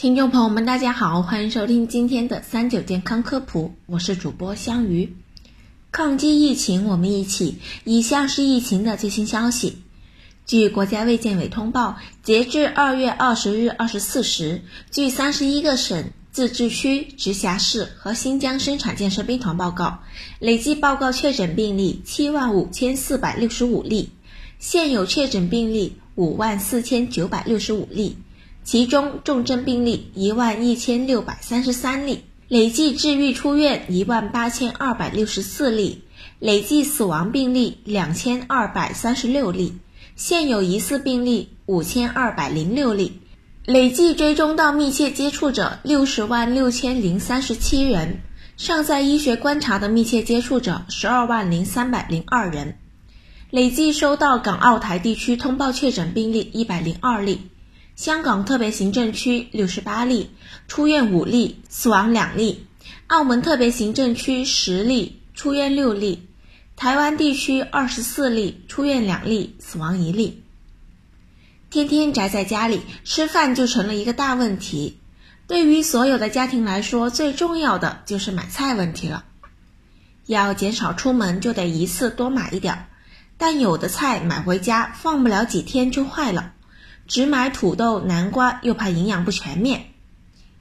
听众朋友们，大家好，欢迎收听今天的三九健康科普，我是主播香鱼。抗击疫情，我们一起。以下是疫情的最新消息。据国家卫健委通报，截至二月二十日二十四时，据三十一个省、自治区、直辖市和新疆生产建设兵团报告，累计报告确诊病例七万五千四百六十五例，现有确诊病例五万四千九百六十五例。其中重症病例一万一千六百三十三例，累计治愈出院一万八千二百六十四例，累计死亡病例两千二百三十六例，现有疑似病例五千二百零六例，累计追踪到密切接触者六十万六千零三十七人，尚在医学观察的密切接触者十二万零三百零二人，累计收到港澳台地区通报确诊病例一百零二例。香港特别行政区六十八例，出院五例，死亡两例；澳门特别行政区十例，出院六例；台湾地区二十四例，出院两例，死亡一例。天天宅在家里吃饭就成了一个大问题，对于所有的家庭来说，最重要的就是买菜问题了。要减少出门，就得一次多买一点，但有的菜买回家放不了几天就坏了。只买土豆、南瓜，又怕营养不全面。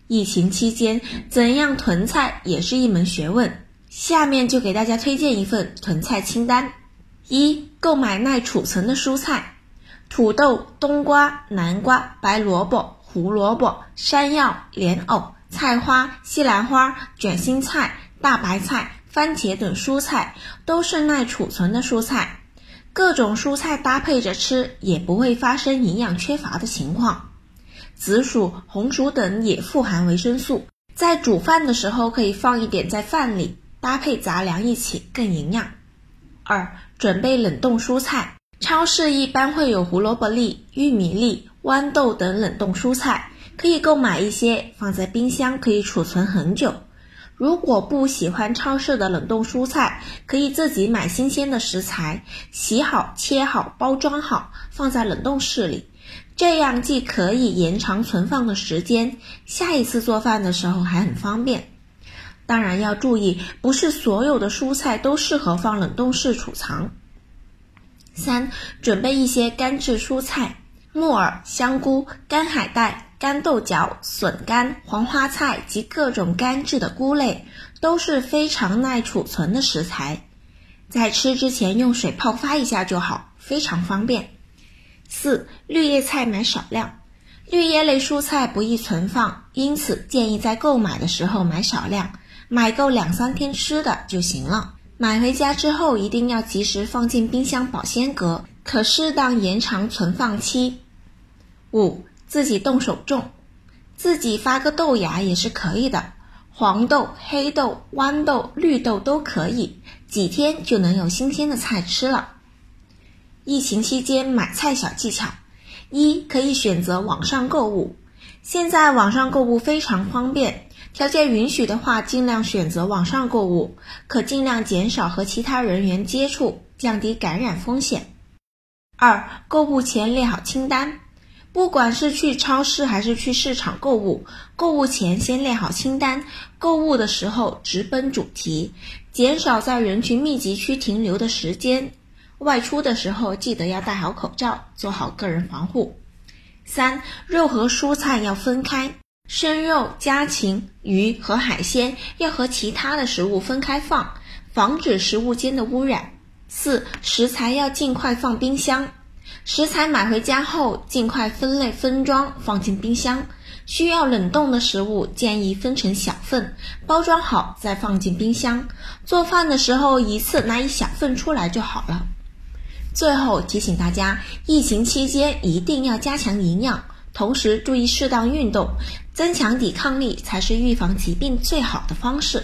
疫情期间，怎样囤菜也是一门学问。下面就给大家推荐一份囤菜清单：一、购买耐储存的蔬菜，土豆、冬瓜、南瓜、白萝卜、胡萝卜、山药、莲藕、菜花、西兰花、卷心菜、大白菜、番茄等蔬菜都是耐储存的蔬菜。各种蔬菜搭配着吃，也不会发生营养缺乏的情况。紫薯、红薯等也富含维生素，在煮饭的时候可以放一点在饭里，搭配杂粮一起更营养。二、准备冷冻蔬菜，超市一般会有胡萝卜粒、玉米粒、豌豆等冷冻蔬菜，可以购买一些放在冰箱，可以储存很久。如果不喜欢超市的冷冻蔬菜，可以自己买新鲜的食材，洗好、切好、包装好，放在冷冻室里。这样既可以延长存放的时间，下一次做饭的时候还很方便。当然要注意，不是所有的蔬菜都适合放冷冻室储藏。三、准备一些干制蔬菜，木耳、香菇、干海带。干豆角、笋干、黄花菜及各种干制的菇类都是非常耐储存的食材，在吃之前用水泡发一下就好，非常方便。四、绿叶菜买少量，绿叶类蔬菜不易存放，因此建议在购买的时候买少量，买够两三天吃的就行了。买回家之后一定要及时放进冰箱保鲜格，可适当延长存放期。五。自己动手种，自己发个豆芽也是可以的，黄豆、黑豆、豌豆、绿豆都可以，几天就能有新鲜的菜吃了。疫情期间买菜小技巧：一、可以选择网上购物，现在网上购物非常方便，条件允许的话，尽量选择网上购物，可尽量减少和其他人员接触，降低感染风险。二、购物前列好清单。不管是去超市还是去市场购物，购物前先列好清单，购物的时候直奔主题，减少在人群密集区停留的时间。外出的时候记得要戴好口罩，做好个人防护。三、肉和蔬菜要分开，生肉、家禽、鱼和海鲜要和其他的食物分开放，防止食物间的污染。四、食材要尽快放冰箱。食材买回家后，尽快分类分装，放进冰箱。需要冷冻的食物，建议分成小份，包装好再放进冰箱。做饭的时候，一次拿一小份出来就好了。最后提醒大家，疫情期间一定要加强营养，同时注意适当运动，增强抵抗力才是预防疾病最好的方式。